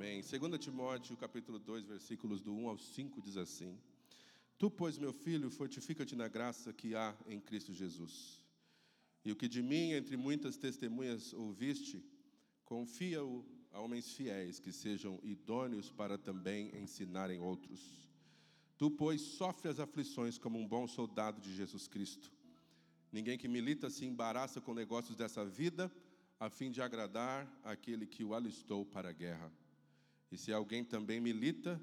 Amém. 2 Timóteo, capítulo 2, versículos do 1 ao 5 diz assim: Tu, pois, meu filho, fortifica-te na graça que há em Cristo Jesus. E o que de mim, entre muitas testemunhas, ouviste, confia-o a homens fiéis que sejam idôneos para também ensinarem outros. Tu, pois, sofre as aflições como um bom soldado de Jesus Cristo. Ninguém que milita se embaraça com negócios dessa vida, a fim de agradar aquele que o alistou para a guerra. E se alguém também milita,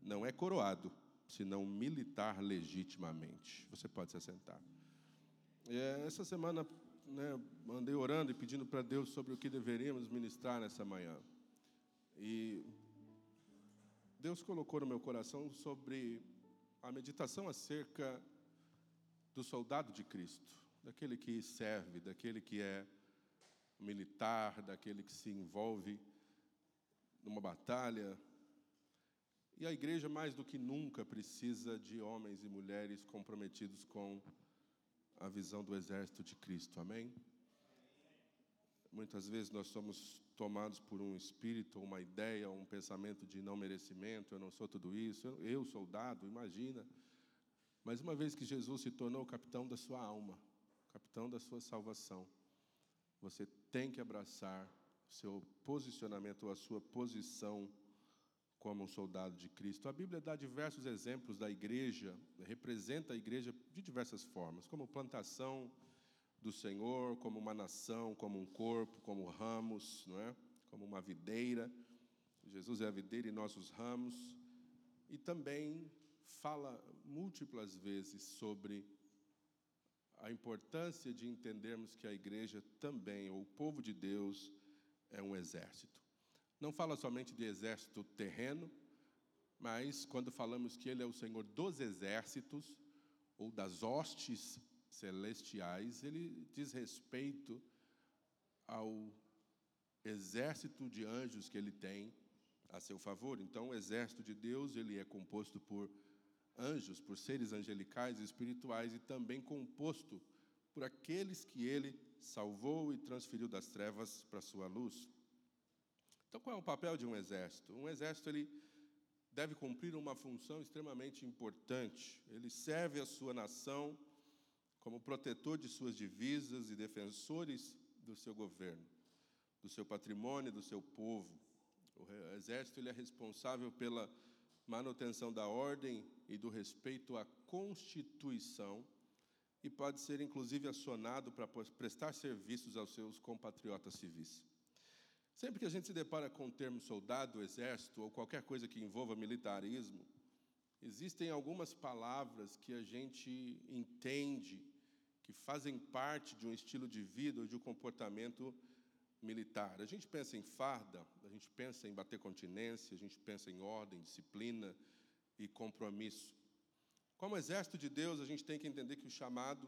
não é coroado, senão militar legitimamente. Você pode se assentar. É, essa semana né, andei orando e pedindo para Deus sobre o que deveríamos ministrar nessa manhã. E Deus colocou no meu coração sobre a meditação acerca do soldado de Cristo, daquele que serve, daquele que é militar, daquele que se envolve numa batalha. E a igreja, mais do que nunca, precisa de homens e mulheres comprometidos com a visão do exército de Cristo, amém? Muitas vezes nós somos tomados por um espírito, uma ideia, um pensamento de não merecimento, eu não sou tudo isso, eu, soldado, imagina. Mas uma vez que Jesus se tornou o capitão da sua alma, capitão da sua salvação, você tem que abraçar seu posicionamento, ou a sua posição como um soldado de Cristo. A Bíblia dá diversos exemplos da igreja, representa a igreja de diversas formas, como plantação do Senhor, como uma nação, como um corpo, como ramos, não é? Como uma videira. Jesus é a videira e nós os ramos. E também fala múltiplas vezes sobre a importância de entendermos que a igreja também, ou o povo de Deus, é um exército. Não fala somente de exército terreno, mas quando falamos que Ele é o Senhor dos exércitos, ou das hostes celestiais, ele diz respeito ao exército de anjos que ele tem a seu favor. Então, o exército de Deus, ele é composto por anjos, por seres angelicais e espirituais e também composto por aqueles que ele salvou e transferiu das trevas para a sua luz. Então, qual é o papel de um exército? Um exército ele deve cumprir uma função extremamente importante. Ele serve a sua nação como protetor de suas divisas e defensores do seu governo, do seu patrimônio, do seu povo. O exército ele é responsável pela manutenção da ordem e do respeito à Constituição e pode ser inclusive acionado para prestar serviços aos seus compatriotas civis. Sempre que a gente se depara com o termo soldado, exército ou qualquer coisa que envolva militarismo, existem algumas palavras que a gente entende que fazem parte de um estilo de vida ou de um comportamento militar. A gente pensa em farda, a gente pensa em bater continência, a gente pensa em ordem, disciplina e compromisso. Como exército de Deus, a gente tem que entender que o chamado,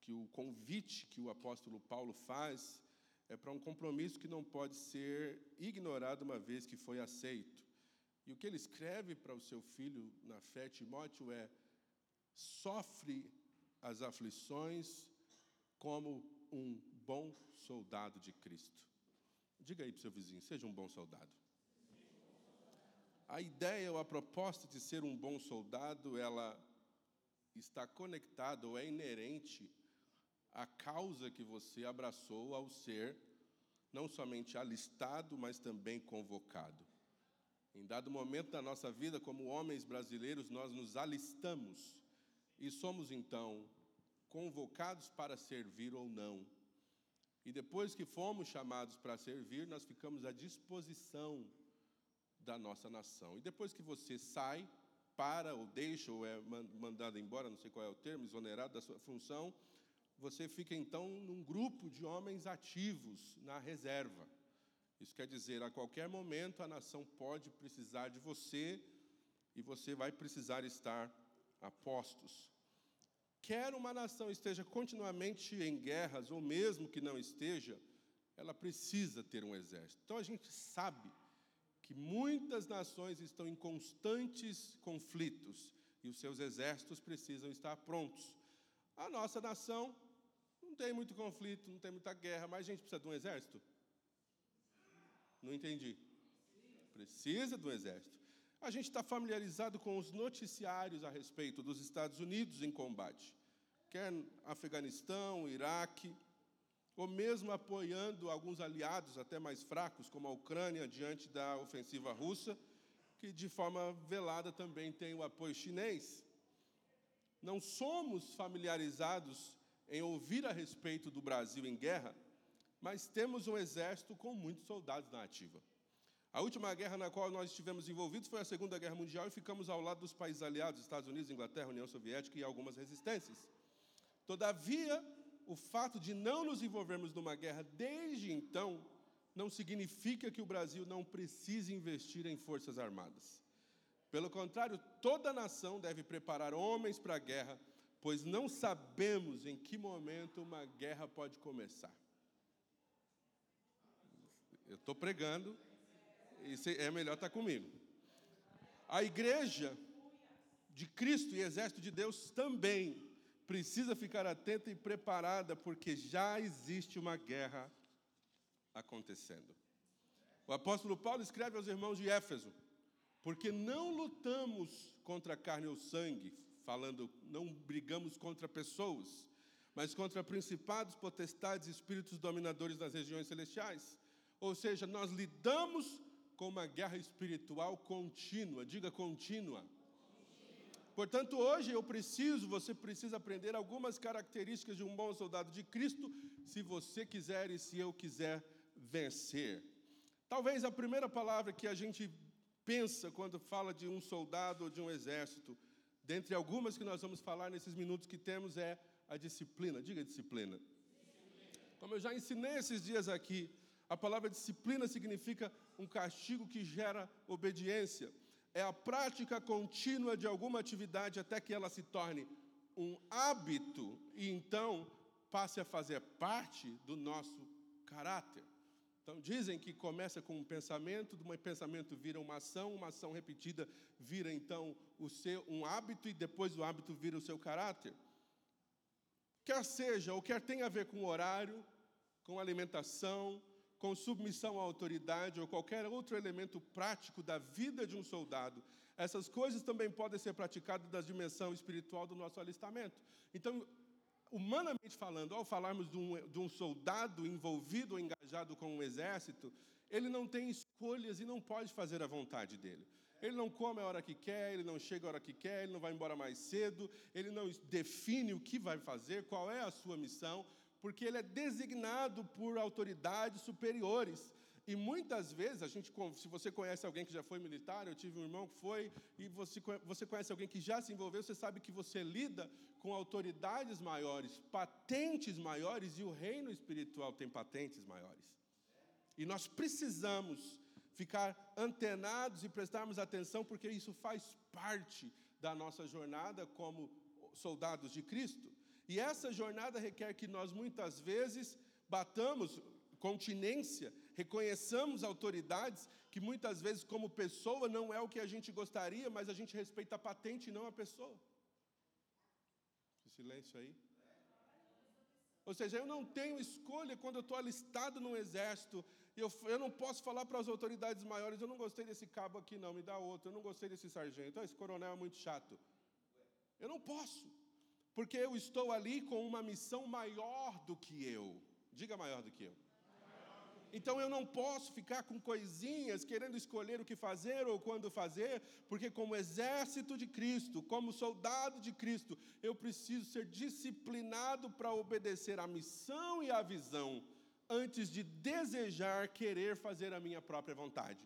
que o convite que o apóstolo Paulo faz é para um compromisso que não pode ser ignorado uma vez que foi aceito. E o que ele escreve para o seu filho na fé, Timóteo, é: sofre as aflições como um bom soldado de Cristo. Diga aí para o seu vizinho: seja um bom soldado. A ideia ou a proposta de ser um bom soldado, ela está conectada ou é inerente a causa que você abraçou ao ser não somente alistado, mas também convocado. Em dado momento da nossa vida, como homens brasileiros, nós nos alistamos e somos então convocados para servir ou não. E depois que fomos chamados para servir, nós ficamos à disposição da nossa nação. E depois que você sai, para ou deixa ou é mandado embora, não sei qual é o termo, exonerado da sua função, você fica então num grupo de homens ativos na reserva. Isso quer dizer, a qualquer momento a nação pode precisar de você e você vai precisar estar a postos. Quer uma nação esteja continuamente em guerras, ou mesmo que não esteja, ela precisa ter um exército. Então a gente sabe que muitas nações estão em constantes conflitos e os seus exércitos precisam estar prontos. A nossa nação não tem muito conflito, não tem muita guerra, mas a gente precisa de um exército? Não entendi. precisa do exército. A gente está familiarizado com os noticiários a respeito dos Estados Unidos em combate, quer Afeganistão, Iraque, ou mesmo apoiando alguns aliados até mais fracos, como a Ucrânia, diante da ofensiva russa, que de forma velada também tem o apoio chinês. Não somos familiarizados em ouvir a respeito do Brasil em guerra, mas temos um exército com muitos soldados na ativa. A última guerra na qual nós estivemos envolvidos foi a Segunda Guerra Mundial e ficamos ao lado dos países aliados, Estados Unidos, Inglaterra, União Soviética e algumas resistências. Todavia, o fato de não nos envolvermos numa guerra desde então não significa que o Brasil não precise investir em forças armadas. Pelo contrário, toda nação deve preparar homens para a guerra, pois não sabemos em que momento uma guerra pode começar. Eu estou pregando, e é melhor estar tá comigo. A igreja de Cristo e exército de Deus também precisa ficar atenta e preparada, porque já existe uma guerra acontecendo. O apóstolo Paulo escreve aos irmãos de Éfeso: porque não lutamos contra carne ou sangue, falando, não brigamos contra pessoas, mas contra principados, potestades espíritos dominadores das regiões celestiais. Ou seja, nós lidamos com uma guerra espiritual contínua, diga contínua. Portanto, hoje eu preciso, você precisa aprender algumas características de um bom soldado de Cristo, se você quiser e se eu quiser vencer. Talvez a primeira palavra que a gente pensa quando fala de um soldado ou de um exército, dentre algumas que nós vamos falar nesses minutos que temos, é a disciplina. Diga disciplina. Como eu já ensinei esses dias aqui, a palavra disciplina significa um castigo que gera obediência. É a prática contínua de alguma atividade até que ela se torne um hábito e então passe a fazer parte do nosso caráter. Então dizem que começa com um pensamento, de um pensamento vira uma ação, uma ação repetida vira então o seu um hábito e depois o hábito vira o seu caráter. Quer seja ou quer tenha a ver com horário, com alimentação, com submissão à autoridade ou qualquer outro elemento prático da vida de um soldado, essas coisas também podem ser praticadas da dimensão espiritual do nosso alistamento. Então, humanamente falando, ao falarmos de um, de um soldado envolvido ou engajado com um exército, ele não tem escolhas e não pode fazer a vontade dele. Ele não come a hora que quer, ele não chega a hora que quer, ele não vai embora mais cedo, ele não define o que vai fazer, qual é a sua missão, porque ele é designado por autoridades superiores. E muitas vezes, a gente, se você conhece alguém que já foi militar, eu tive um irmão que foi, e você, você conhece alguém que já se envolveu, você sabe que você lida com autoridades maiores, patentes maiores, e o reino espiritual tem patentes maiores. E nós precisamos ficar antenados e prestarmos atenção, porque isso faz parte da nossa jornada como soldados de Cristo. E essa jornada requer que nós muitas vezes batamos continência, reconheçamos autoridades que muitas vezes, como pessoa, não é o que a gente gostaria, mas a gente respeita a patente e não a pessoa. silêncio aí. Ou seja, eu não tenho escolha quando eu estou alistado no exército. Eu, eu não posso falar para as autoridades maiores: eu não gostei desse cabo aqui, não, me dá outro. Eu não gostei desse sargento. esse coronel é muito chato. Eu não posso porque eu estou ali com uma missão maior do que eu. Diga maior do que eu. Então eu não posso ficar com coisinhas querendo escolher o que fazer ou quando fazer, porque, como exército de Cristo, como soldado de Cristo, eu preciso ser disciplinado para obedecer à missão e à visão, antes de desejar querer fazer a minha própria vontade.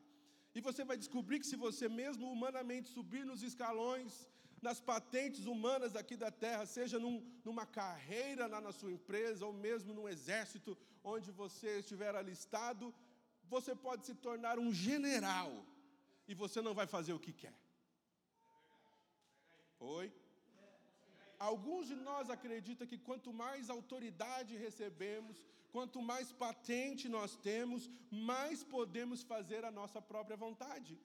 E você vai descobrir que, se você mesmo humanamente subir nos escalões nas patentes humanas aqui da terra, seja num, numa carreira lá na sua empresa, ou mesmo num exército onde você estiver alistado, você pode se tornar um general e você não vai fazer o que quer. Oi? Alguns de nós acreditam que quanto mais autoridade recebemos, quanto mais patente nós temos, mais podemos fazer a nossa própria vontade.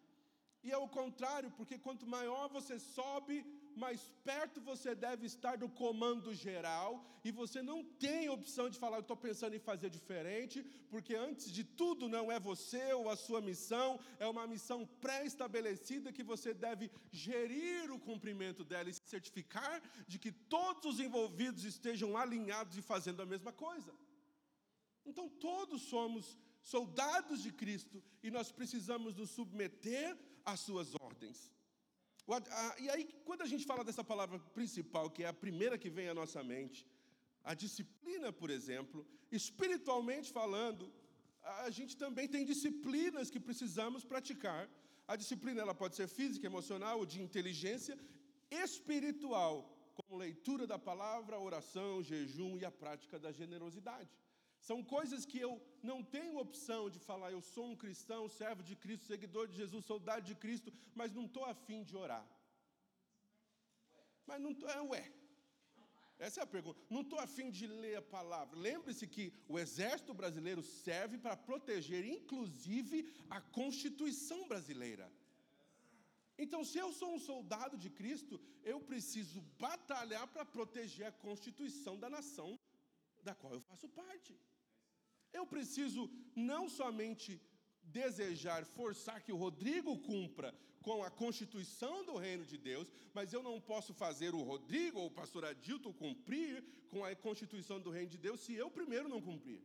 E é o contrário, porque quanto maior você sobe, mais perto você deve estar do comando geral, e você não tem opção de falar, eu estou pensando em fazer diferente, porque antes de tudo não é você ou a sua missão, é uma missão pré-estabelecida que você deve gerir o cumprimento dela e certificar de que todos os envolvidos estejam alinhados e fazendo a mesma coisa. Então todos somos soldados de Cristo e nós precisamos nos submeter às suas ordens. E aí, quando a gente fala dessa palavra principal, que é a primeira que vem à nossa mente, a disciplina, por exemplo, espiritualmente falando, a gente também tem disciplinas que precisamos praticar. A disciplina ela pode ser física, emocional ou de inteligência espiritual, como leitura da palavra, oração, jejum e a prática da generosidade. São coisas que eu não tenho opção de falar, eu sou um cristão, servo de Cristo, seguidor de Jesus, soldado de Cristo, mas não estou afim de orar. Mas não estou, é ué. Essa é a pergunta. Não estou afim de ler a palavra. Lembre-se que o exército brasileiro serve para proteger, inclusive, a Constituição brasileira. Então, se eu sou um soldado de Cristo, eu preciso batalhar para proteger a Constituição da nação da qual eu faço parte. Eu preciso não somente desejar, forçar que o Rodrigo cumpra com a constituição do reino de Deus, mas eu não posso fazer o Rodrigo ou o pastor Adilton cumprir com a constituição do reino de Deus se eu primeiro não cumprir.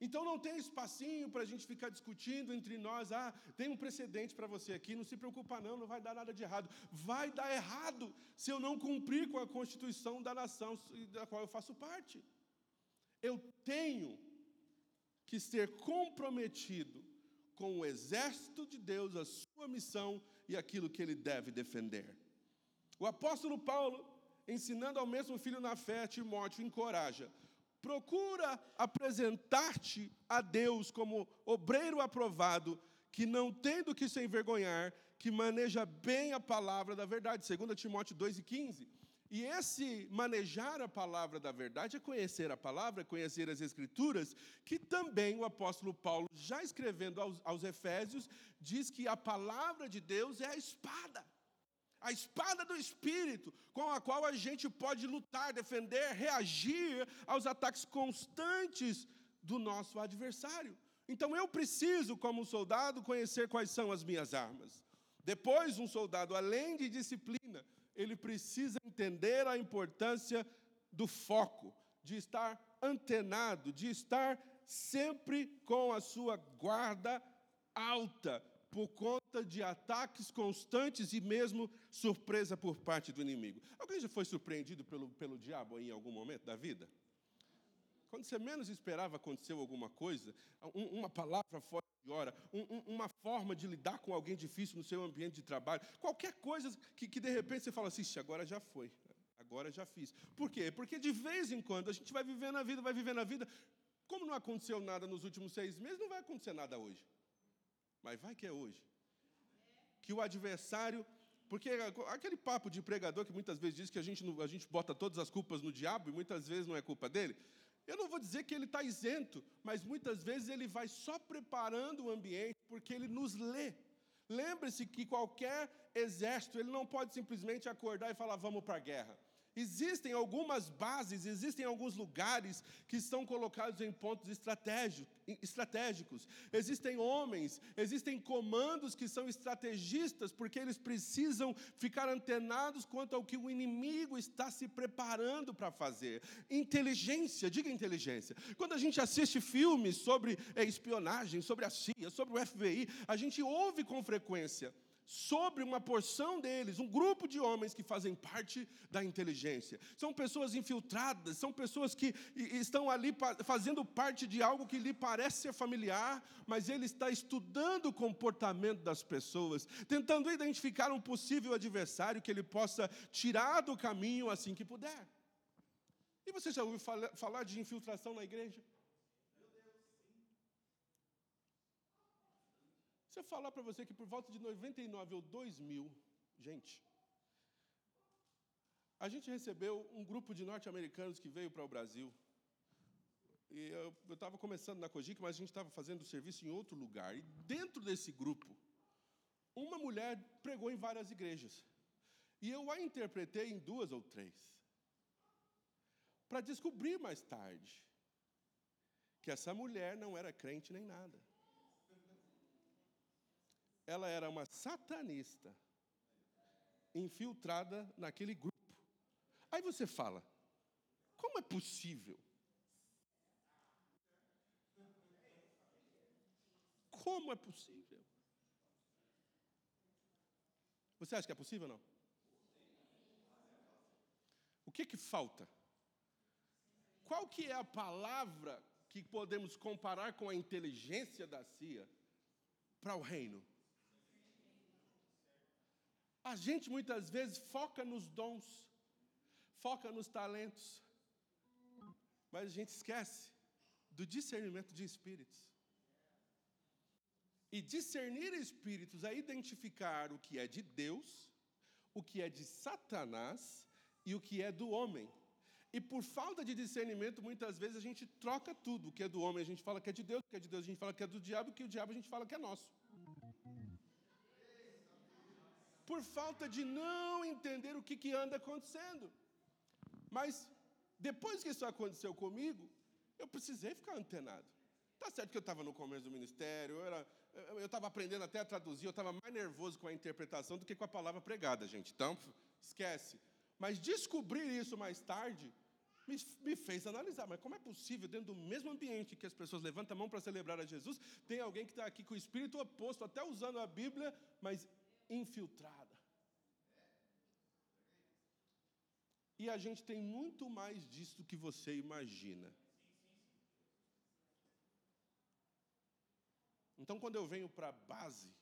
Então não tem espacinho para a gente ficar discutindo entre nós. Ah, tem um precedente para você aqui, não se preocupa não, não vai dar nada de errado. Vai dar errado se eu não cumprir com a constituição da nação da qual eu faço parte. Eu tenho que ser comprometido com o exército de Deus, a sua missão e aquilo que ele deve defender. O apóstolo Paulo, ensinando ao mesmo filho na fé, Timóteo, encoraja: procura apresentar-te a Deus como obreiro aprovado, que não tem do que se envergonhar, que maneja bem a palavra da verdade. 2 Timóteo 2,15. E esse manejar a palavra da verdade é conhecer a palavra, conhecer as Escrituras, que também o apóstolo Paulo, já escrevendo aos, aos Efésios, diz que a palavra de Deus é a espada. A espada do Espírito, com a qual a gente pode lutar, defender, reagir aos ataques constantes do nosso adversário. Então eu preciso, como soldado, conhecer quais são as minhas armas. Depois, um soldado, além de disciplina, ele precisa entender a importância do foco, de estar antenado, de estar sempre com a sua guarda alta, por conta de ataques constantes e mesmo surpresa por parte do inimigo. Alguém já foi surpreendido pelo, pelo diabo em algum momento da vida? Quando você menos esperava aconteceu alguma coisa, um, uma palavra fora um, um, uma forma de lidar com alguém difícil no seu ambiente de trabalho, qualquer coisa que, que de repente você fala assim, agora já foi, agora já fiz. Por quê? Porque de vez em quando a gente vai vivendo a vida, vai vivendo a vida. Como não aconteceu nada nos últimos seis meses, não vai acontecer nada hoje. Mas vai que é hoje. Que o adversário porque aquele papo de pregador que muitas vezes diz que a gente, a gente bota todas as culpas no diabo e muitas vezes não é culpa dele. Eu não vou dizer que ele está isento, mas muitas vezes ele vai só preparando o ambiente porque ele nos lê. Lembre-se que qualquer exército, ele não pode simplesmente acordar e falar, vamos para a guerra. Existem algumas bases, existem alguns lugares que são colocados em pontos estratégicos. Existem homens, existem comandos que são estrategistas, porque eles precisam ficar antenados quanto ao que o inimigo está se preparando para fazer. Inteligência, diga inteligência. Quando a gente assiste filmes sobre eh, espionagem, sobre a CIA, sobre o FBI, a gente ouve com frequência sobre uma porção deles, um grupo de homens que fazem parte da inteligência. São pessoas infiltradas, são pessoas que estão ali fazendo parte de algo que lhe parece ser familiar, mas ele está estudando o comportamento das pessoas, tentando identificar um possível adversário que ele possa tirar do caminho assim que puder. E você já ouviu falar de infiltração na igreja? Eu falar para você que por volta de 99 ou 2000, gente, a gente recebeu um grupo de norte-americanos que veio para o Brasil. E eu estava começando na Cogic, mas a gente estava fazendo serviço em outro lugar. E dentro desse grupo, uma mulher pregou em várias igrejas. E eu a interpretei em duas ou três. Para descobrir mais tarde que essa mulher não era crente nem nada. Ela era uma satanista infiltrada naquele grupo. Aí você fala: como é possível? Como é possível? Você acha que é possível ou não? O que que falta? Qual que é a palavra que podemos comparar com a inteligência da CIA para o reino? A gente muitas vezes foca nos dons, foca nos talentos, mas a gente esquece do discernimento de espíritos. E discernir espíritos é identificar o que é de Deus, o que é de Satanás e o que é do homem. E por falta de discernimento, muitas vezes a gente troca tudo. O que é do homem a gente fala que é de Deus, o que é de Deus a gente fala que é do diabo, o que do diabo a gente fala que é nosso. Por falta de não entender o que, que anda acontecendo. Mas depois que isso aconteceu comigo, eu precisei ficar antenado. Tá certo que eu estava no começo do ministério, eu estava aprendendo até a traduzir, eu estava mais nervoso com a interpretação do que com a palavra pregada, gente. Então, esquece. Mas descobrir isso mais tarde me, me fez analisar. Mas como é possível, dentro do mesmo ambiente que as pessoas levantam a mão para celebrar a Jesus, tem alguém que está aqui com o espírito oposto, até usando a Bíblia, mas infiltrada. E a gente tem muito mais disso do que você imagina. Então, quando eu venho para a base,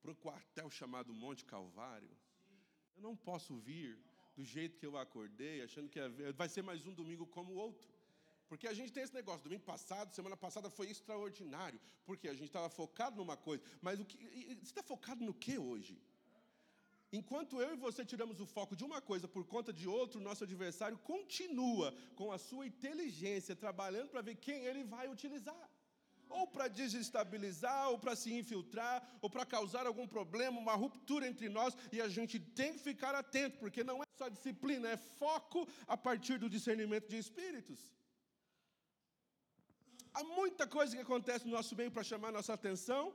para o quartel chamado Monte Calvário, eu não posso vir do jeito que eu acordei, achando que vai ser mais um domingo como o outro. Porque a gente tem esse negócio, domingo passado, semana passada foi extraordinário, porque a gente estava focado numa coisa. Mas o que, você está focado no que hoje? Enquanto eu e você tiramos o foco de uma coisa por conta de outro, nosso adversário continua com a sua inteligência trabalhando para ver quem ele vai utilizar. Ou para desestabilizar, ou para se infiltrar, ou para causar algum problema, uma ruptura entre nós, e a gente tem que ficar atento, porque não é só disciplina, é foco a partir do discernimento de espíritos. Há muita coisa que acontece no nosso meio para chamar a nossa atenção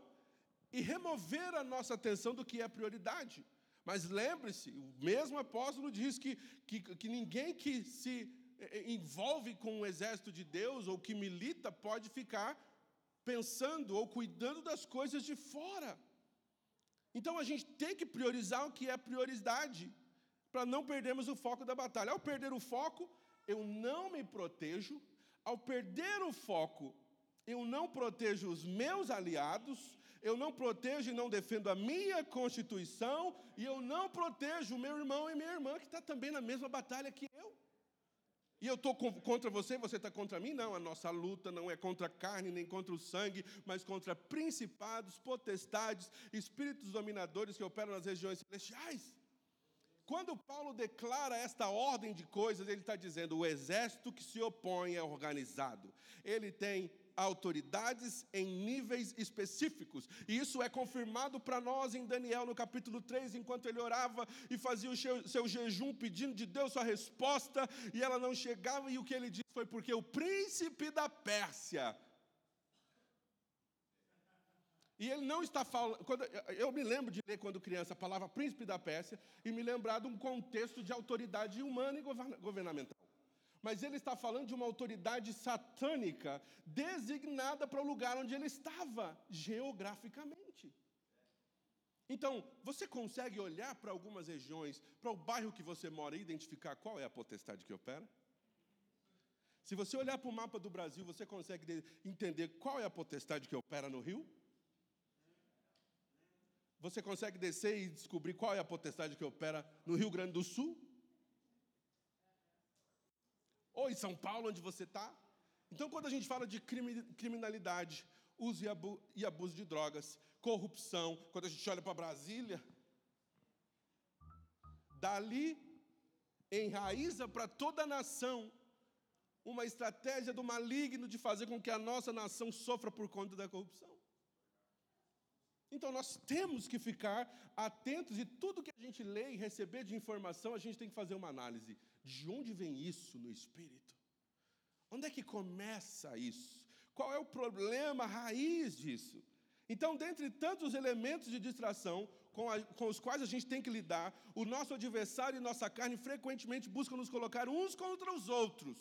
e remover a nossa atenção do que é prioridade. Mas lembre-se, o mesmo apóstolo diz que, que, que ninguém que se eh, eh, envolve com o exército de Deus ou que milita pode ficar pensando ou cuidando das coisas de fora. Então a gente tem que priorizar o que é prioridade, para não perdermos o foco da batalha. Ao perder o foco, eu não me protejo. Ao perder o foco, eu não protejo os meus aliados, eu não protejo e não defendo a minha constituição, e eu não protejo o meu irmão e minha irmã, que está também na mesma batalha que eu. E eu estou contra você, você está contra mim? Não, a nossa luta não é contra a carne nem contra o sangue, mas contra principados, potestades, espíritos dominadores que operam nas regiões celestiais. Quando Paulo declara esta ordem de coisas, ele está dizendo: o exército que se opõe é organizado, ele tem autoridades em níveis específicos. E isso é confirmado para nós em Daniel, no capítulo 3, enquanto ele orava e fazia o seu, jejum pedindo de Deus sua resposta, e ela não chegava, e o que ele disse foi porque o príncipe da Pérsia. E ele não está falando. Quando, eu me lembro de ler, quando criança, a palavra príncipe da Pérsia e me lembrar de um contexto de autoridade humana e governamental mas ele está falando de uma autoridade satânica designada para o lugar onde ele estava, geograficamente. Então, você consegue olhar para algumas regiões, para o bairro que você mora e identificar qual é a potestade que opera? Se você olhar para o mapa do Brasil, você consegue entender qual é a potestade que opera no Rio? Você consegue descer e descobrir qual é a potestade que opera no Rio Grande do Sul? ou em São Paulo, onde você está. Então, quando a gente fala de criminalidade, uso e abuso de drogas, corrupção, quando a gente olha para Brasília, dali enraiza para toda a nação uma estratégia do maligno de fazer com que a nossa nação sofra por conta da corrupção. Então nós temos que ficar atentos e tudo que a gente lê e receber de informação, a gente tem que fazer uma análise. De onde vem isso no espírito? Onde é que começa isso? Qual é o problema raiz disso? Então, dentre tantos elementos de distração com, a, com, os quais a gente tem que lidar, o nosso adversário e nossa carne frequentemente buscam nos colocar uns contra os outros,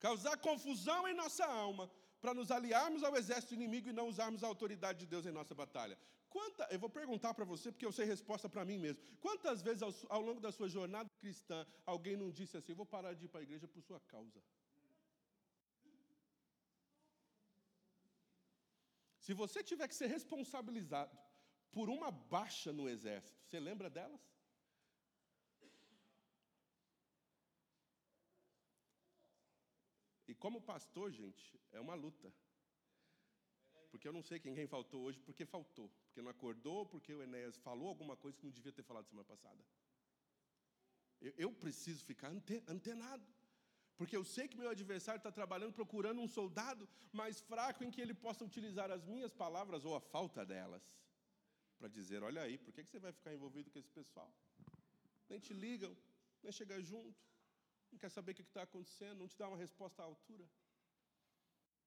causar confusão em nossa alma, para nos aliarmos ao exército inimigo e não usarmos a autoridade de Deus em nossa batalha. Quanta, eu vou perguntar para você, porque eu sei resposta para mim mesmo. Quantas vezes ao, ao, longo da sua jornada cristã alguém não disse assim: vou parar de ir para a igreja por sua causa? Se você tiver que ser responsabilizado por uma baixa no exército, você lembra delas? E como pastor, gente, é uma luta. Porque eu não sei quem faltou hoje, porque faltou. Porque não acordou, porque o Enéas falou alguma coisa que não devia ter falado semana passada. Eu, eu preciso ficar antenado. Porque eu sei que meu adversário está trabalhando procurando um soldado mais fraco em que ele possa utilizar as minhas palavras ou a falta delas para dizer: olha aí, por que você vai ficar envolvido com esse pessoal? Nem te ligam, nem chega junto, não quer saber o que está acontecendo, não te dá uma resposta à altura.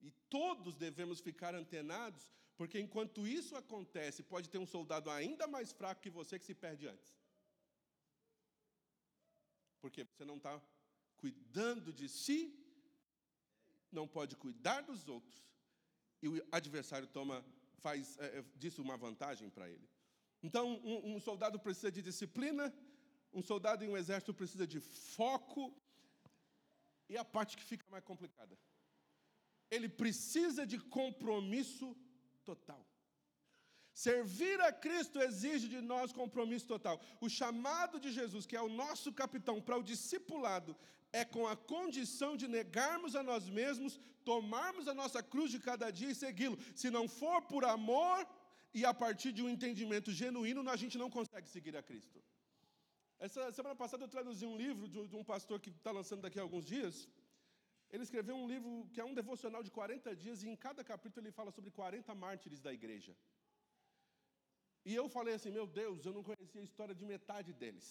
E todos devemos ficar antenados, porque enquanto isso acontece, pode ter um soldado ainda mais fraco que você que se perde antes. Porque você não está cuidando de si, não pode cuidar dos outros, e o adversário toma, faz é, é disso uma vantagem para ele. Então, um, um soldado precisa de disciplina, um soldado em um exército precisa de foco, e a parte que fica mais complicada. Ele precisa de compromisso total. Servir a Cristo exige de nós compromisso total. O chamado de Jesus, que é o nosso capitão para o discipulado, é com a condição de negarmos a nós mesmos, tomarmos a nossa cruz de cada dia e segui-lo. Se não for por amor e a partir de um entendimento genuíno, a gente não consegue seguir a Cristo. Essa semana passada eu traduzi um livro de um pastor que está lançando daqui a alguns dias. Ele escreveu um livro que é um devocional de 40 dias e em cada capítulo ele fala sobre 40 mártires da igreja. E eu falei assim: meu Deus, eu não conhecia a história de metade deles.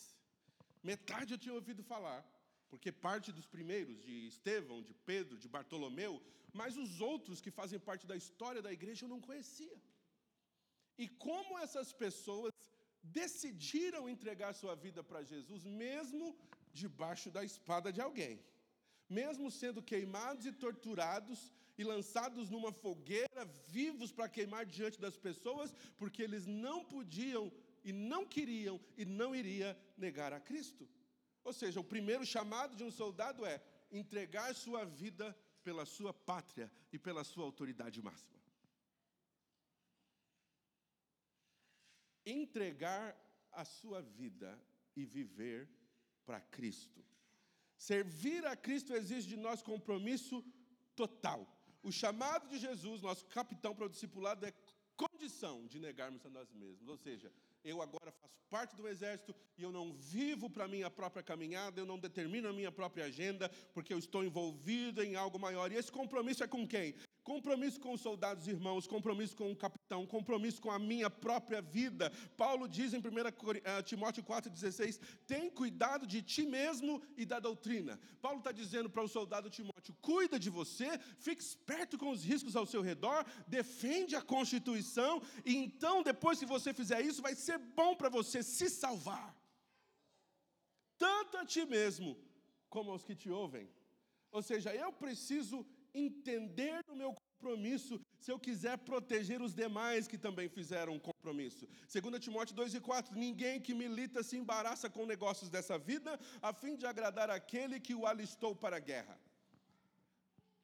Metade eu tinha ouvido falar porque parte dos primeiros, de Estevão, de Pedro, de Bartolomeu, mas os outros que fazem parte da história da igreja eu não conhecia. E como essas pessoas decidiram entregar sua vida para Jesus, mesmo debaixo da espada de alguém, mesmo sendo queimados e torturados e lançados numa fogueira, vivos para queimar diante das pessoas, porque eles não podiam e não queriam e não iria negar a Cristo. Ou seja, o primeiro chamado de um soldado é entregar sua vida pela sua pátria e pela sua autoridade máxima. Entregar a sua vida e viver para Cristo. Servir a Cristo exige de nós compromisso total. O chamado de Jesus, nosso capitão para o discipulado, é condição de negarmos a nós mesmos. Ou seja, eu agora faço parte do exército e eu não vivo para a minha própria caminhada, eu não determino a minha própria agenda, porque eu estou envolvido em algo maior. E esse compromisso é com quem? Compromisso com os soldados irmãos, compromisso com o capitão, compromisso com a minha própria vida. Paulo diz em 1 eh, Timóteo 4,16: tem cuidado de ti mesmo e da doutrina. Paulo está dizendo para o soldado Timóteo: cuida de você, fique esperto com os riscos ao seu redor, defende a Constituição, e então, depois que você fizer isso, vai ser bom para você se salvar. Tanto a ti mesmo como aos que te ouvem. Ou seja, eu preciso entender o meu compromisso se eu quiser proteger os demais que também fizeram um compromisso. 2 Timóteo 2 e 4: Ninguém que milita se embaraça com negócios dessa vida, a fim de agradar aquele que o alistou para a guerra.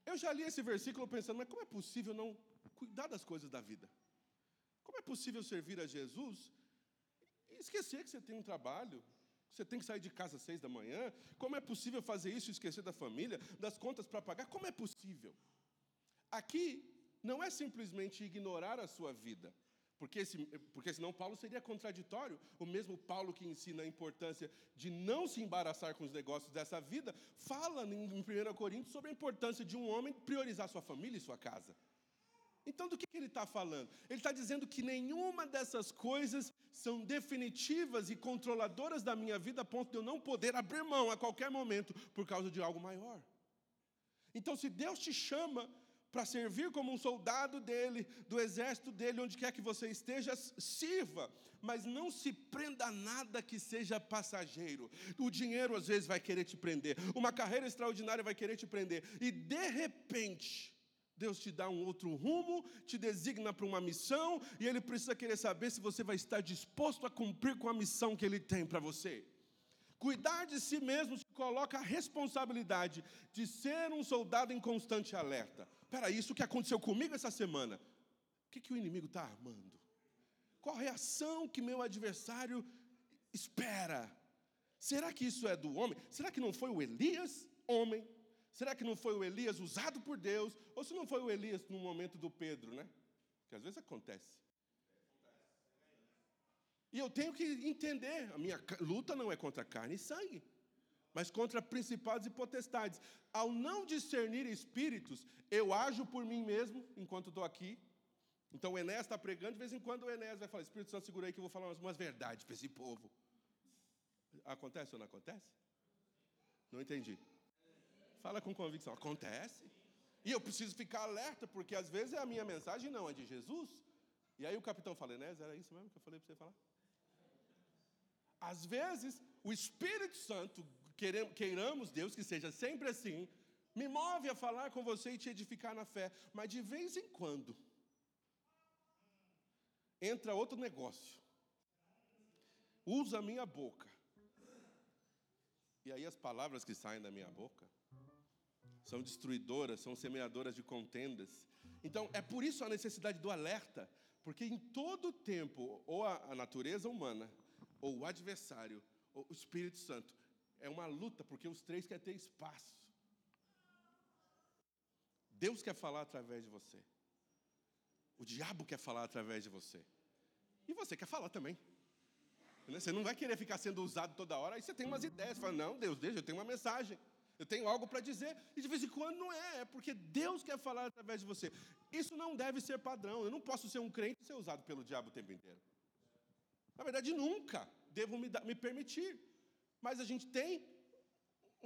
Eu já li esse versículo pensando, mas como é possível não cuidar das coisas da vida? Como é possível servir a Jesus e esquecer que você tem um trabalho, você tem que sair de casa às seis da manhã. Como é possível fazer isso e esquecer da família, das contas para pagar? Como é possível? Aqui não é simplesmente ignorar a sua vida, porque, esse, porque senão Paulo seria contraditório. O mesmo Paulo que ensina a importância de não se embaraçar com os negócios dessa vida, fala em 1 Coríntios sobre a importância de um homem priorizar sua família e sua casa. Então, do que, que ele está falando? Ele está dizendo que nenhuma dessas coisas são definitivas e controladoras da minha vida a ponto de eu não poder abrir mão a qualquer momento por causa de algo maior. Então, se Deus te chama para servir como um soldado dele, do exército dele, onde quer que você esteja, sirva, mas não se prenda a nada que seja passageiro. O dinheiro às vezes vai querer te prender, uma carreira extraordinária vai querer te prender, e de repente, Deus te dá um outro rumo, te designa para uma missão, e Ele precisa querer saber se você vai estar disposto a cumprir com a missão que Ele tem para você. Cuidar de si mesmo te coloca a responsabilidade de ser um soldado em constante alerta. Espera, isso que aconteceu comigo essa semana. O que, que o inimigo está armando? Qual a reação que meu adversário espera? Será que isso é do homem? Será que não foi o Elias, homem? Será que não foi o Elias usado por Deus? Ou se não foi o Elias no momento do Pedro, né? Que às vezes acontece. E eu tenho que entender: a minha luta não é contra carne e sangue mas contra principados e potestades. Ao não discernir espíritos, eu ajo por mim mesmo enquanto estou aqui. Então o Enéas está pregando, de vez em quando o Enéas vai falar: Espírito Santo, segura aí que eu vou falar umas, umas verdades para esse povo. Acontece ou não acontece? Não entendi. Fala com convicção: acontece. E eu preciso ficar alerta, porque às vezes a minha mensagem não é de Jesus. E aí o capitão fala: Enéas, era isso mesmo que eu falei para você falar? Às vezes, o Espírito Santo queiramos, Deus, que seja sempre assim, me move a falar com você e te edificar na fé, mas de vez em quando, entra outro negócio, usa a minha boca, e aí as palavras que saem da minha boca são destruidoras, são semeadoras de contendas. Então, é por isso a necessidade do alerta, porque em todo tempo, ou a, natureza humana, ou o adversário, ou o Espírito Santo, é uma luta, porque os três querem ter espaço. Deus quer falar através de você. O diabo quer falar através de você. E você quer falar também. Você não vai querer ficar sendo usado toda hora. Aí você tem umas ideias. Você fala, não, Deus, deixa, eu tenho uma mensagem. Eu tenho algo para dizer. E de vez em quando não é. É porque Deus quer falar através de você. Isso não deve ser padrão. Eu não posso ser um crente e ser usado pelo diabo o tempo inteiro. Na verdade, nunca devo me, me permitir. Mas a gente tem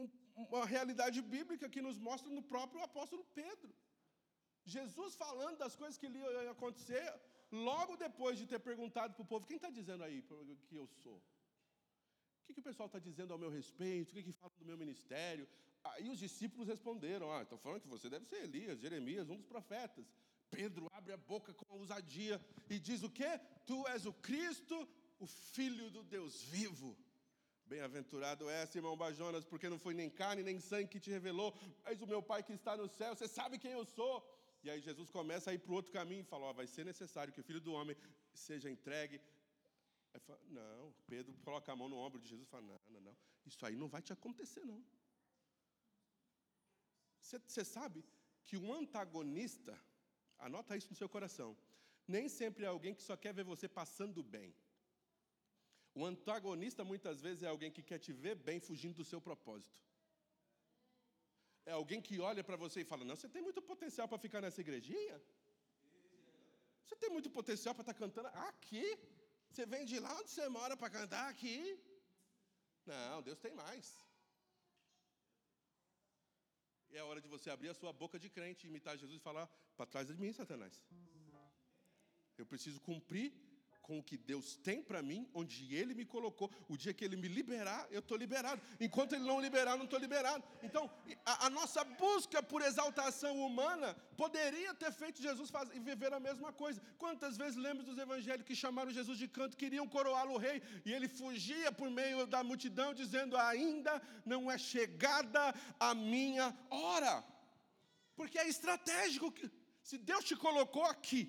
um, uma realidade bíblica que nos mostra no próprio apóstolo Pedro. Jesus falando das coisas que iam acontecer, logo depois de ter perguntado para o povo: quem está dizendo aí que eu sou? O que, que o pessoal está dizendo ao meu respeito? O que, que fala do meu ministério? Aí os discípulos responderam: Ah, estou falando que você deve ser Elias, Jeremias, um dos profetas. Pedro abre a boca com ousadia e diz o quê? Tu és o Cristo, o Filho do Deus vivo. Bem-aventurado és, irmão Bajonas, porque não foi nem carne nem sangue que te revelou, mas o meu Pai que está no céu, você sabe quem eu sou. E aí Jesus começa a ir para o outro caminho e fala: ó, vai ser necessário que o filho do homem seja entregue. Aí fala, não, Pedro coloca a mão no ombro de Jesus e fala: não, não, não, isso aí não vai te acontecer, não. Você sabe que um antagonista, anota isso no seu coração, nem sempre é alguém que só quer ver você passando bem. O antagonista muitas vezes é alguém que quer te ver bem fugindo do seu propósito. É alguém que olha para você e fala: Não, você tem muito potencial para ficar nessa igrejinha? Você tem muito potencial para estar tá cantando aqui? Você vem de lá onde você mora para cantar aqui? Não, Deus tem mais. É hora de você abrir a sua boca de crente, imitar Jesus e falar: Para trás de mim, Satanás. Eu preciso cumprir com o que Deus tem para mim, onde Ele me colocou. O dia que Ele me liberar, eu estou liberado. Enquanto Ele não liberar, não estou liberado. Então, a, a, nossa busca por exaltação humana poderia ter feito Jesus fazer, viver a mesma coisa. Quantas vezes lemos dos evangelhos que chamaram Jesus de canto, queriam coroá-lo rei, e ele fugia por meio da multidão, dizendo: Ainda não é chegada a minha hora. Porque é estratégico. Se Deus te colocou aqui,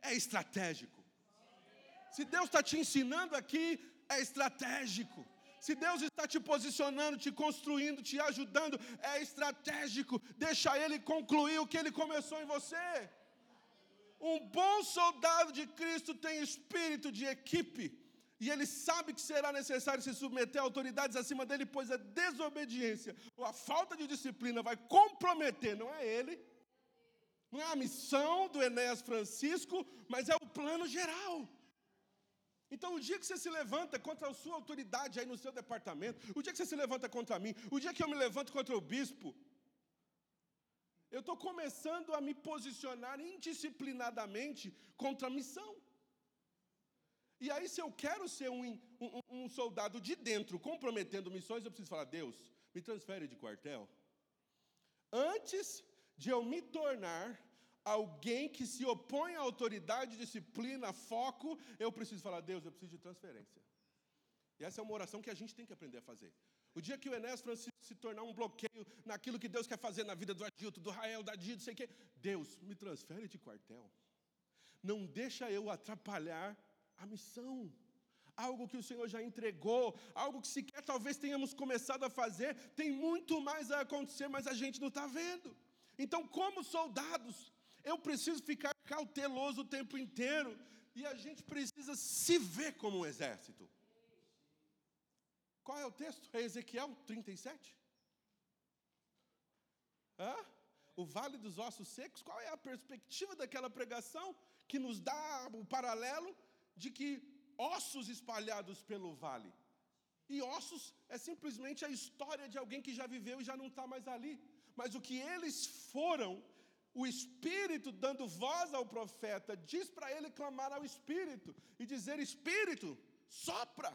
é estratégico. Se Deus está te ensinando aqui, é estratégico. Se Deus está te posicionando, te construindo, te ajudando, é estratégico. Deixa Ele concluir o que Ele começou em você. Um bom soldado de Cristo tem espírito de equipe. E ele sabe que será necessário se submeter a autoridades acima dele, pois a desobediência ou a falta de disciplina vai comprometer, não é ele, Não é a missão do Enéas Francisco, mas é o plano geral. Então, o dia que você se levanta contra a sua autoridade aí no seu departamento, o dia que você se levanta contra mim, o dia que eu me levanto contra o bispo, eu estou começando a me posicionar indisciplinadamente contra a missão. E aí, se eu quero ser um, um, um, soldado de dentro comprometendo missões, eu preciso falar: Deus, me transfere de quartel. Antes de eu me tornar alguém que se opõe à autoridade, disciplina, foco, eu preciso falar: Deus, eu preciso de transferência. E essa é uma oração que a gente tem que aprender a fazer. O dia que o Enéas Francisco se tornar um bloqueio naquilo que Deus quer fazer na vida do Adilto, do Rael, da Dito, sei o quê, Deus, me transfere de quartel. Não deixa eu atrapalhar a missão. Algo que o Senhor já entregou, algo que sequer talvez tenhamos começado a fazer, tem muito mais a acontecer, mas a gente não está vendo. Então, como soldados, eu preciso ficar cauteloso o tempo inteiro, e a gente precisa se ver como um exército. Qual é o texto? É Ezequiel 37? Hã? O vale dos ossos secos? Qual é a perspectiva daquela pregação que nos dá o paralelo de que ossos espalhados pelo vale? E ossos é simplesmente a história de alguém que já viveu e já não está mais ali. Mas o que eles foram, o Espírito dando voz ao profeta, diz para ele clamar ao Espírito e dizer: Espírito, sopra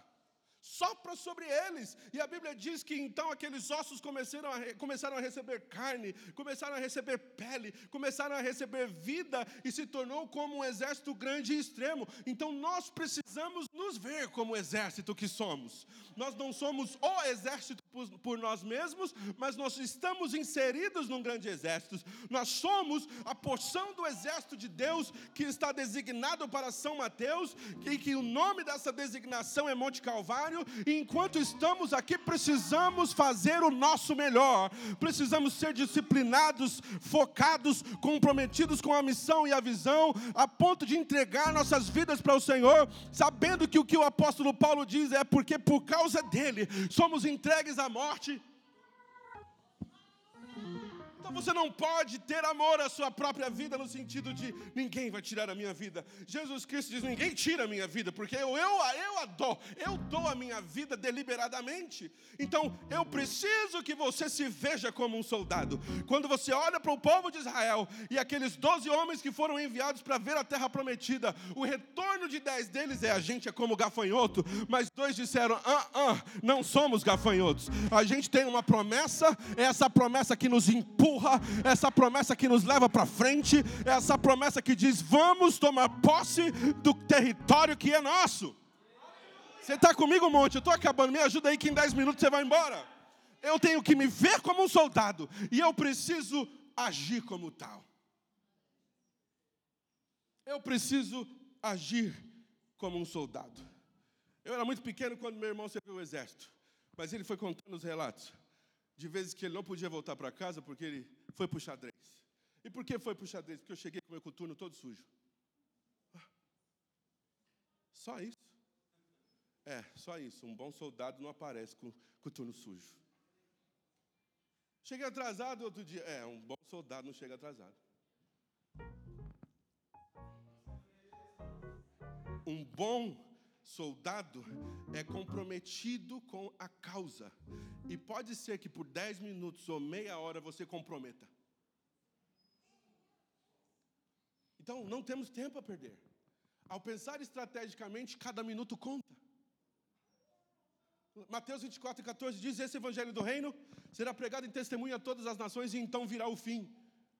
sopra sobre eles. E a Bíblia diz que então aqueles ossos começaram a, começaram a receber carne, começaram a receber pele, começaram a receber vida e se tornou como um exército grande e extremo. Então nós precisamos nos ver como o exército que somos. Nós não somos o exército por, por nós mesmos, mas nós estamos inseridos num grande exército. Nós somos a porção do exército de Deus que está designado para São Mateus e que o nome dessa designação é Monte Calvário e enquanto estamos aqui, precisamos fazer o nosso melhor, precisamos ser disciplinados, focados, comprometidos com a missão e a visão, a ponto de entregar nossas vidas para o Senhor, sabendo que o que o apóstolo Paulo diz é porque por causa dele somos entregues à morte então você não pode ter amor à sua própria vida no sentido de ninguém vai tirar a minha vida. Jesus Cristo diz: ninguém tira a minha vida, porque eu, eu, eu a dou, eu dou a minha vida deliberadamente. Então eu preciso que você se veja como um soldado. Quando você olha para o povo de Israel e aqueles doze homens que foram enviados para ver a terra prometida, o retorno de dez deles é: a gente é como gafanhoto, mas dois disseram: ah, ah, não somos gafanhotos. A gente tem uma promessa, é essa promessa que nos empurra empurra, essa promessa que nos leva para frente, essa promessa que diz: vamos tomar posse do território que é nosso. Você está comigo, monte? Eu estou acabando, me ajuda aí que em 10 minutos você vai embora. Eu tenho que me ver como um soldado e eu preciso agir como tal. Eu preciso agir como um soldado. Eu era muito pequeno quando meu irmão serviu o exército, mas ele foi contando os relatos de vezes que ele não podia voltar para casa porque ele foi para o xadrez. E por que foi para o xadrez? Porque eu cheguei com o meu coturno todo sujo. Ah, só isso? É, só isso. Um bom soldado não aparece com o coturno sujo. Cheguei atrasado outro dia. É, um bom soldado não chega atrasado. Um bom soldado é comprometido com a causa. E pode ser que por 10 minutos ou meia hora você comprometa. Então, não temos tempo a perder. Ao pensar estrategicamente, cada minuto conta. Mateus 24, 14 diz: Esse evangelho do reino será pregado em testemunho a todas as nações, e então virá o fim.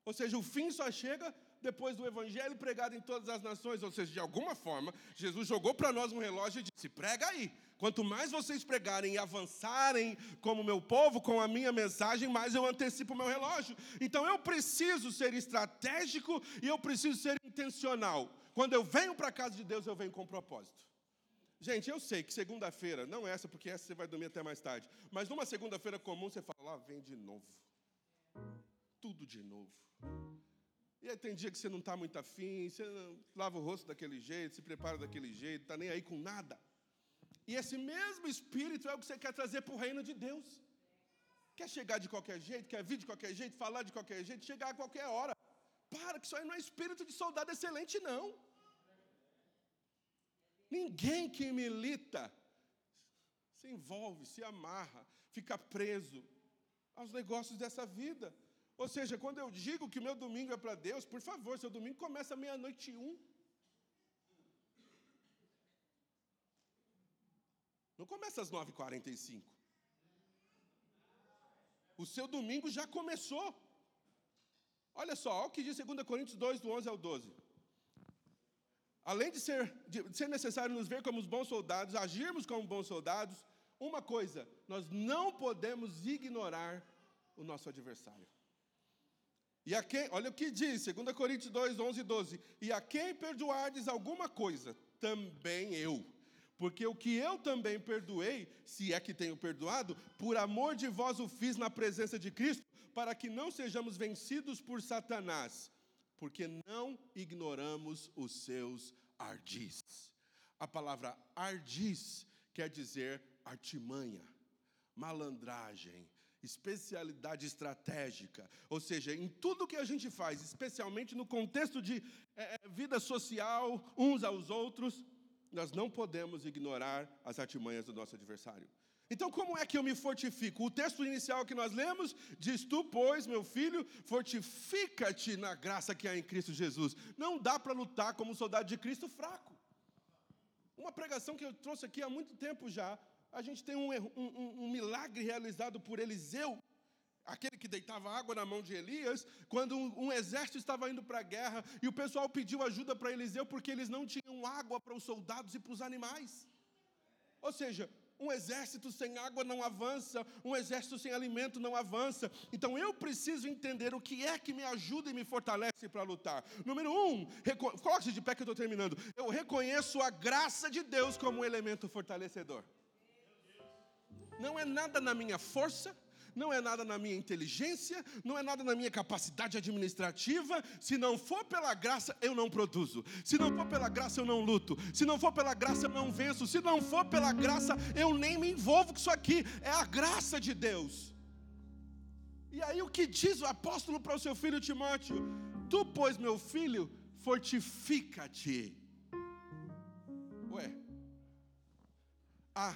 Ou seja, o fim só chega depois do evangelho pregado em todas as nações. Ou seja, de alguma forma, Jesus jogou para nós um relógio e disse: prega aí. Quanto mais vocês pregarem e avançarem como meu povo, com a minha mensagem, mais eu antecipo o meu relógio. Então eu preciso ser estratégico e eu preciso ser intencional. Quando eu venho para a casa de Deus, eu venho com propósito. Gente, eu sei que segunda-feira, não essa, porque essa você vai dormir até mais tarde, mas numa segunda-feira comum você fala, lá vem de novo. Tudo de novo. E aí tem dia que você não está muito afim, você lava o rosto daquele jeito, se prepara daquele jeito, está nem aí com nada. E esse mesmo espírito é o que você quer trazer para o reino de Deus. Quer chegar de qualquer jeito, quer vir de qualquer jeito, falar de qualquer jeito, chegar a qualquer hora. Para, que isso aí não é espírito de soldado excelente, não. Ninguém que milita se envolve, se amarra, fica preso aos negócios dessa vida. Ou seja, quando eu digo que o meu domingo é para Deus, por favor, seu domingo começa meia-noite e um. Não começa às 9h45. O seu domingo já começou. Olha só, olha o que diz 2 Coríntios 2, do 11 ao 12. Além de ser, de ser necessário nos ver como bons soldados, agirmos como bons soldados, uma coisa, nós não podemos ignorar o nosso adversário. E a quem, olha o que diz, 2 Coríntios 2, 11 e 12. E a quem perdoardes alguma coisa, também eu. Porque o que eu também perdoei, se é que tenho perdoado, por amor de vós o fiz na presença de Cristo, para que não sejamos vencidos por Satanás, porque não ignoramos os seus ardis. A palavra ardis quer dizer artimanha, malandragem, especialidade estratégica, ou seja, em tudo que a gente faz, especialmente no contexto de é, vida social, uns aos outros, nós não podemos ignorar as artimanhas do nosso adversário. Então, como é que eu me fortifico? O texto inicial que nós lemos diz: Tu, pois, meu filho, fortifica-te na graça que há em Cristo Jesus. Não dá para lutar como um soldado de Cristo fraco. Uma pregação que eu trouxe aqui há muito tempo já, a gente tem um, um, um milagre realizado por Eliseu, aquele que deitava água na mão de Elias, quando um, um exército estava indo para a guerra e o pessoal pediu ajuda para Eliseu porque eles não tinham água para os soldados e para os animais. Ou seja, um exército sem água não avança, um exército sem alimento não avança. Então eu preciso entender o que é que me ajuda e me fortalece para lutar. Número um, coloque-se de pé que eu estou terminando. Eu reconheço a graça de Deus como um elemento fortalecedor. Não é nada na minha força, não é nada na minha inteligência, não é nada na minha capacidade administrativa. Se não for pela graça, eu não produzo. Se não for pela graça, eu não luto. Se não for pela graça, eu não venço. Se não for pela graça, eu nem me envolvo com isso aqui. É a graça de Deus. E aí o que diz o apóstolo para o seu filho Timóteo? Tu, pois, meu filho, fortifica-te. Ué, a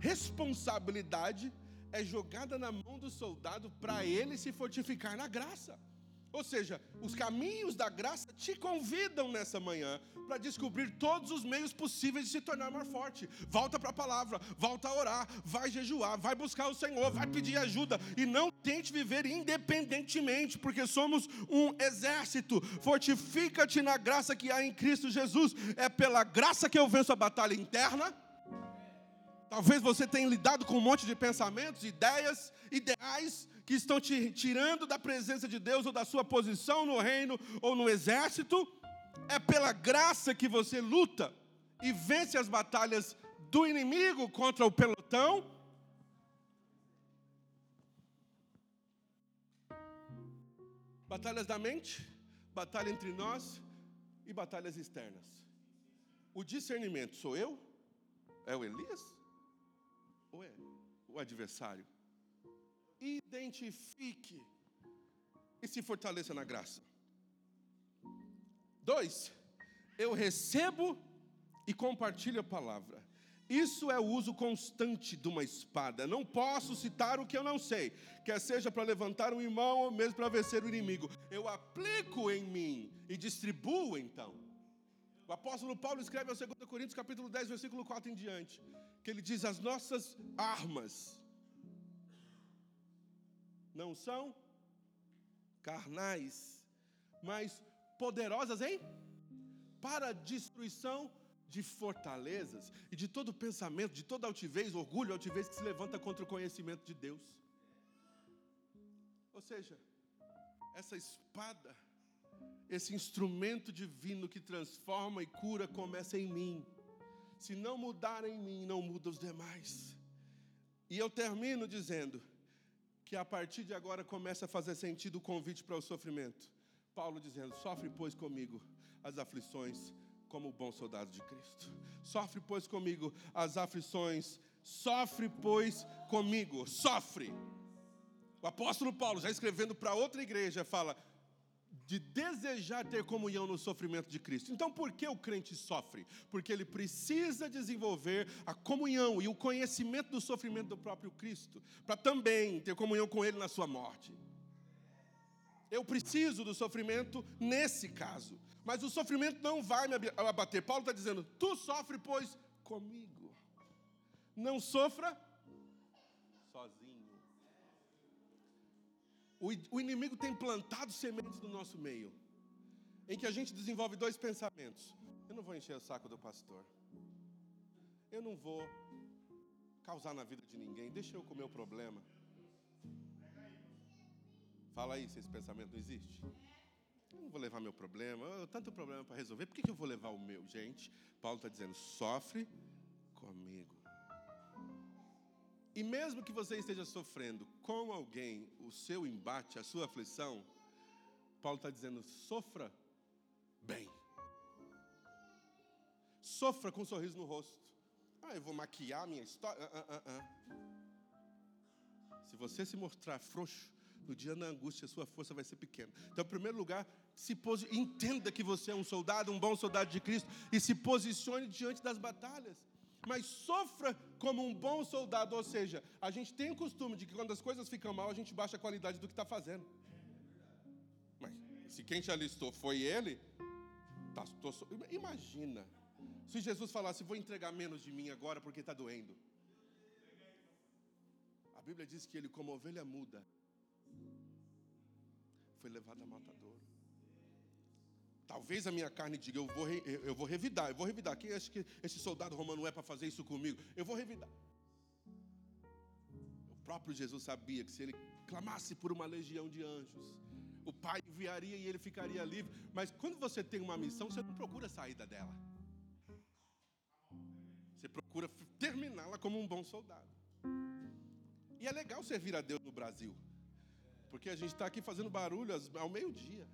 responsabilidade é jogada na mão do soldado para ele se fortificar na graça. Ou seja, os caminhos da graça te convidam nessa manhã para descobrir todos os meios possíveis de se tornar mais forte. Volta para a palavra, volta a orar, vai jejuar, vai buscar o Senhor, vai pedir ajuda e não tente viver independentemente, porque somos um exército. Fortifica-te na graça que há em Cristo Jesus. É pela graça que eu venço a batalha interna Talvez você tenha lidado com um monte de pensamentos, ideias, ideais que estão te tirando da presença de Deus ou da sua posição no reino ou no exército. É pela graça que você luta e vence as batalhas do inimigo contra o pelotão. Batalhas da mente, batalha entre nós e batalhas externas. O discernimento sou eu? É o Elias? Ou é o adversário? Identifique e se fortaleça na graça. Dois, eu recebo e compartilho a palavra. Isso é o uso constante de uma espada. Não posso citar o que eu não sei, quer seja para levantar um irmão ou mesmo para vencer o inimigo. Eu aplico em mim e distribuo então. O apóstolo Paulo escreve ao 2 Coríntios capítulo 10, versículo 4 em diante que ele diz: as nossas armas não são carnais, mas poderosas em para destruição de fortalezas e de todo pensamento, de toda altivez, orgulho, altivez que se levanta contra o conhecimento de Deus. Ou seja, essa espada, esse instrumento divino que transforma e cura começa em mim. Se não mudar em mim, não muda os demais. E eu termino dizendo que a partir de agora começa a fazer sentido o convite para o sofrimento. Paulo dizendo: Sofre, pois, comigo as aflições como bom soldado de Cristo. Sofre, pois, comigo as aflições. Sofre, pois, comigo. Sofre. O apóstolo Paulo, já escrevendo para outra igreja, fala: de desejar ter comunhão no sofrimento de Cristo. Então, por que o crente sofre? Porque ele precisa desenvolver a comunhão e o conhecimento do sofrimento do próprio Cristo, para também ter comunhão com ele na sua morte. Eu preciso do sofrimento nesse caso, mas o sofrimento não vai me abater. Paulo está dizendo: Tu sofre, pois, comigo. Não sofra O inimigo tem plantado sementes no nosso meio, em que a gente desenvolve dois pensamentos: eu não vou encher o saco do pastor, eu não vou causar na vida de ninguém, deixa eu com o meu problema. Fala aí se esse pensamento não existe. Eu não vou levar meu problema, eu, tanto problema para resolver, por que, que eu vou levar o meu? Gente, Paulo está dizendo: sofre comigo. E mesmo que você esteja sofrendo com alguém o seu embate, a sua aflição, Paulo está dizendo: sofra bem. Sofra com um sorriso no rosto. Ah, eu vou maquiar minha história. Ah, ah, ah. Se você se mostrar frouxo, no dia da angústia, a sua força vai ser pequena. Então, em primeiro lugar, se pose, entenda que você é um soldado, um bom soldado de Cristo, e se posicione diante das batalhas mas sofra como um bom soldado. Ou seja, a gente tem o costume de que quando as coisas ficam mal, a gente baixa a qualidade do que está fazendo. Mas se quem te alistou foi ele, tá, tô, imagina se Jesus falasse: Vou entregar menos de mim agora porque está doendo. A Bíblia diz que ele, como ovelha muda, foi levado a matador. Talvez a minha carne diga, eu vou, eu vou revidar, eu vou revidar. Quem acha que esse soldado romano é para fazer isso comigo? Eu vou revidar. O próprio Jesus sabia que se ele clamasse por uma legião de anjos, o Pai enviaria e ele ficaria livre. Mas quando você tem uma missão, você não procura saída dela. Você procura terminá-la como um bom soldado. E é legal servir a Deus no Brasil. Porque a gente está aqui fazendo barulho ao meio-dia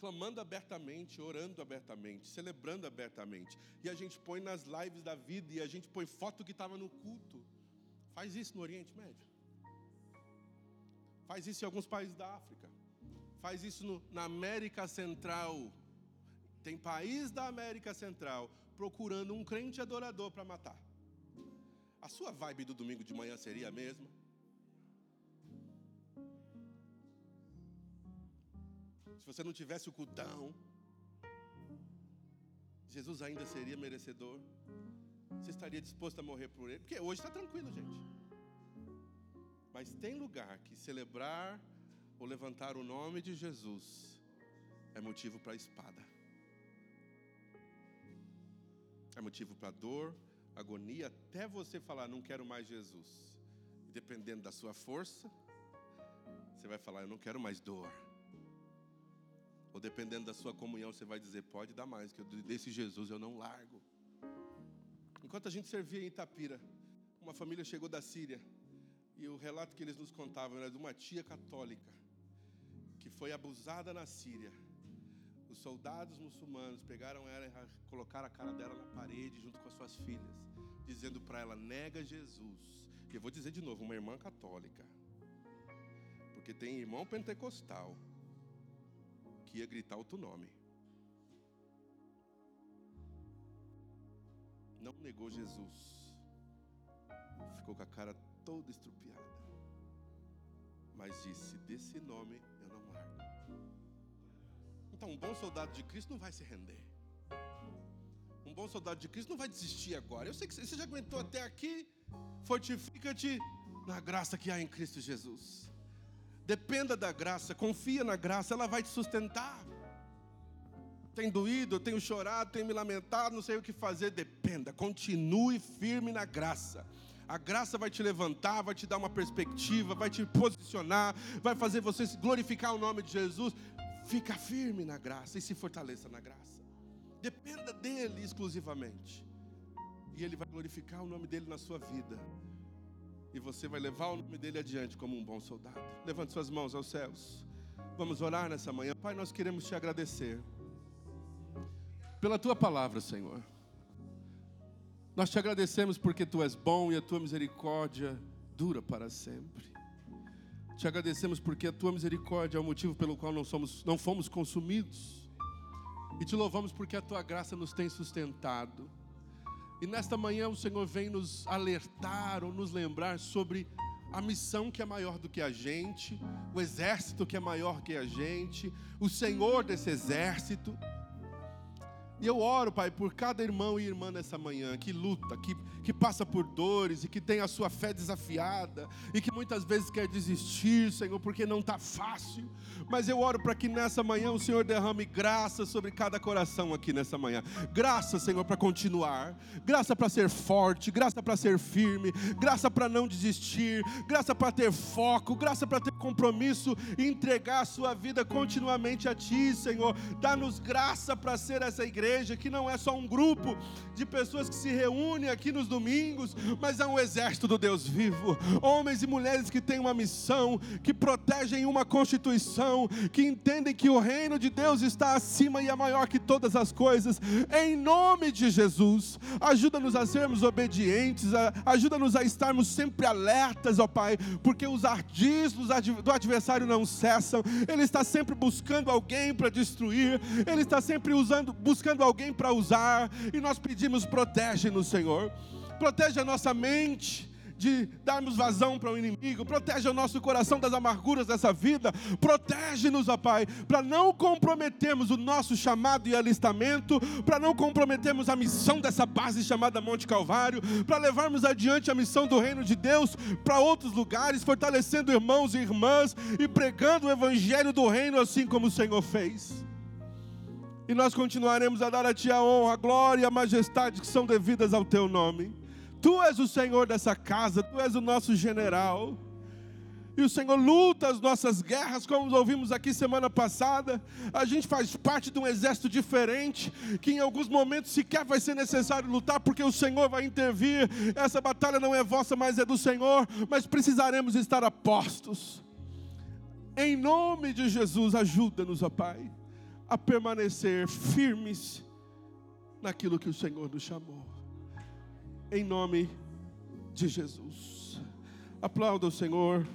clamando abertamente, orando abertamente, celebrando abertamente. E a gente põe nas lives da vida e a gente põe foto que estava no culto. Faz isso no Oriente Médio. Faz isso em alguns países da África. Faz isso no, na América Central. Tem país da América Central procurando um crente adorador para matar. A sua vibe do domingo de manhã seria a mesma? Se você não tivesse o cultão, Jesus ainda seria merecedor? Você estaria disposto a morrer por ele? Porque hoje está tranquilo, gente. Mas tem lugar que celebrar ou levantar o nome de Jesus é motivo para espada. É motivo para dor, agonia, até você falar, não quero mais Jesus. E dependendo da sua força, você vai falar, eu não quero mais dor. Ou dependendo da sua comunhão, você vai dizer: pode dar mais, que desse Jesus eu não largo. Enquanto a gente servia em Itapira, uma família chegou da Síria. E o relato que eles nos contavam era de uma tia católica que foi abusada na Síria. Os soldados muçulmanos pegaram ela e colocaram a cara dela na parede junto com as suas filhas, dizendo para ela: nega Jesus. E eu vou dizer de novo, uma irmã católica. Porque tem irmão pentecostal que ia gritar outro nome. Não negou Jesus. Ficou com a cara toda estrupiada. Mas disse: Desse nome eu não largo. Então, um bom soldado de Cristo não vai se render. Um bom soldado de Cristo não vai desistir agora. Eu sei que você já aguentou até aqui. Fortifica-te na graça que há em Cristo Jesus. Dependa da graça, confia na graça, ela vai te sustentar. Tem doído, tenho chorado, tenho me lamentado, não sei o que fazer. Dependa, continue firme na graça. A graça vai te levantar, vai te dar uma perspectiva, vai te posicionar, vai fazer você glorificar o nome de Jesus. Fica firme na graça e se fortaleça na graça. Dependa dele exclusivamente. E ele vai glorificar o nome dele na sua vida e você vai levar o nome dele adiante como um bom soldado. Levante suas mãos aos céus. Vamos orar nessa manhã. Pai, nós queremos te agradecer pela tua palavra, Senhor. Nós te agradecemos porque tu és bom e a tua misericórdia dura para sempre. Te agradecemos porque a tua misericórdia é o motivo pelo qual não, somos, não fomos consumidos. E te louvamos porque a tua graça nos tem sustentado. E nesta manhã o Senhor vem nos alertar ou nos lembrar sobre a missão que é maior do que a gente, o exército que é maior que a gente, o Senhor desse exército. E eu oro, Pai, por cada irmão e irmã nessa manhã que luta, que, que passa por dores e que tem a sua fé desafiada e que muitas vezes quer desistir, Senhor, porque não está fácil. Mas eu oro para que nessa manhã o Senhor derrame graça sobre cada coração aqui nessa manhã. Graça, Senhor, para continuar, graça para ser forte, graça para ser firme, graça para não desistir, graça para ter foco, graça para ter compromisso e entregar a sua vida continuamente a Ti, Senhor. Dá-nos graça para ser essa igreja igreja que não é só um grupo de pessoas que se reúnem aqui nos domingos, mas é um exército do Deus vivo. Homens e mulheres que têm uma missão, que protegem uma constituição, que entendem que o reino de Deus está acima e é maior que todas as coisas. Em nome de Jesus, ajuda-nos a sermos obedientes, ajuda-nos a estarmos sempre alertas, ó Pai, porque os ardis do adversário não cessam. Ele está sempre buscando alguém para destruir, ele está sempre usando, buscando alguém para usar, e nós pedimos: protege-nos, Senhor, protege a nossa mente de darmos vazão para o inimigo, protege o nosso coração das amarguras dessa vida, protege-nos, ó Pai, para não comprometermos o nosso chamado e alistamento, para não comprometermos a missão dessa base chamada Monte Calvário, para levarmos adiante a missão do reino de Deus para outros lugares, fortalecendo irmãos e irmãs e pregando o evangelho do reino assim como o Senhor fez e nós continuaremos a dar a Ti a honra, a glória e a majestade que são devidas ao Teu nome. Tu és o Senhor dessa casa, Tu és o nosso general. E o Senhor luta as nossas guerras, como ouvimos aqui semana passada. A gente faz parte de um exército diferente, que em alguns momentos sequer vai ser necessário lutar, porque o Senhor vai intervir. Essa batalha não é vossa, mas é do Senhor. Mas precisaremos estar a postos. Em nome de Jesus, ajuda-nos, ó Pai a permanecer firmes naquilo que o Senhor nos chamou. Em nome de Jesus. Aplauda o Senhor.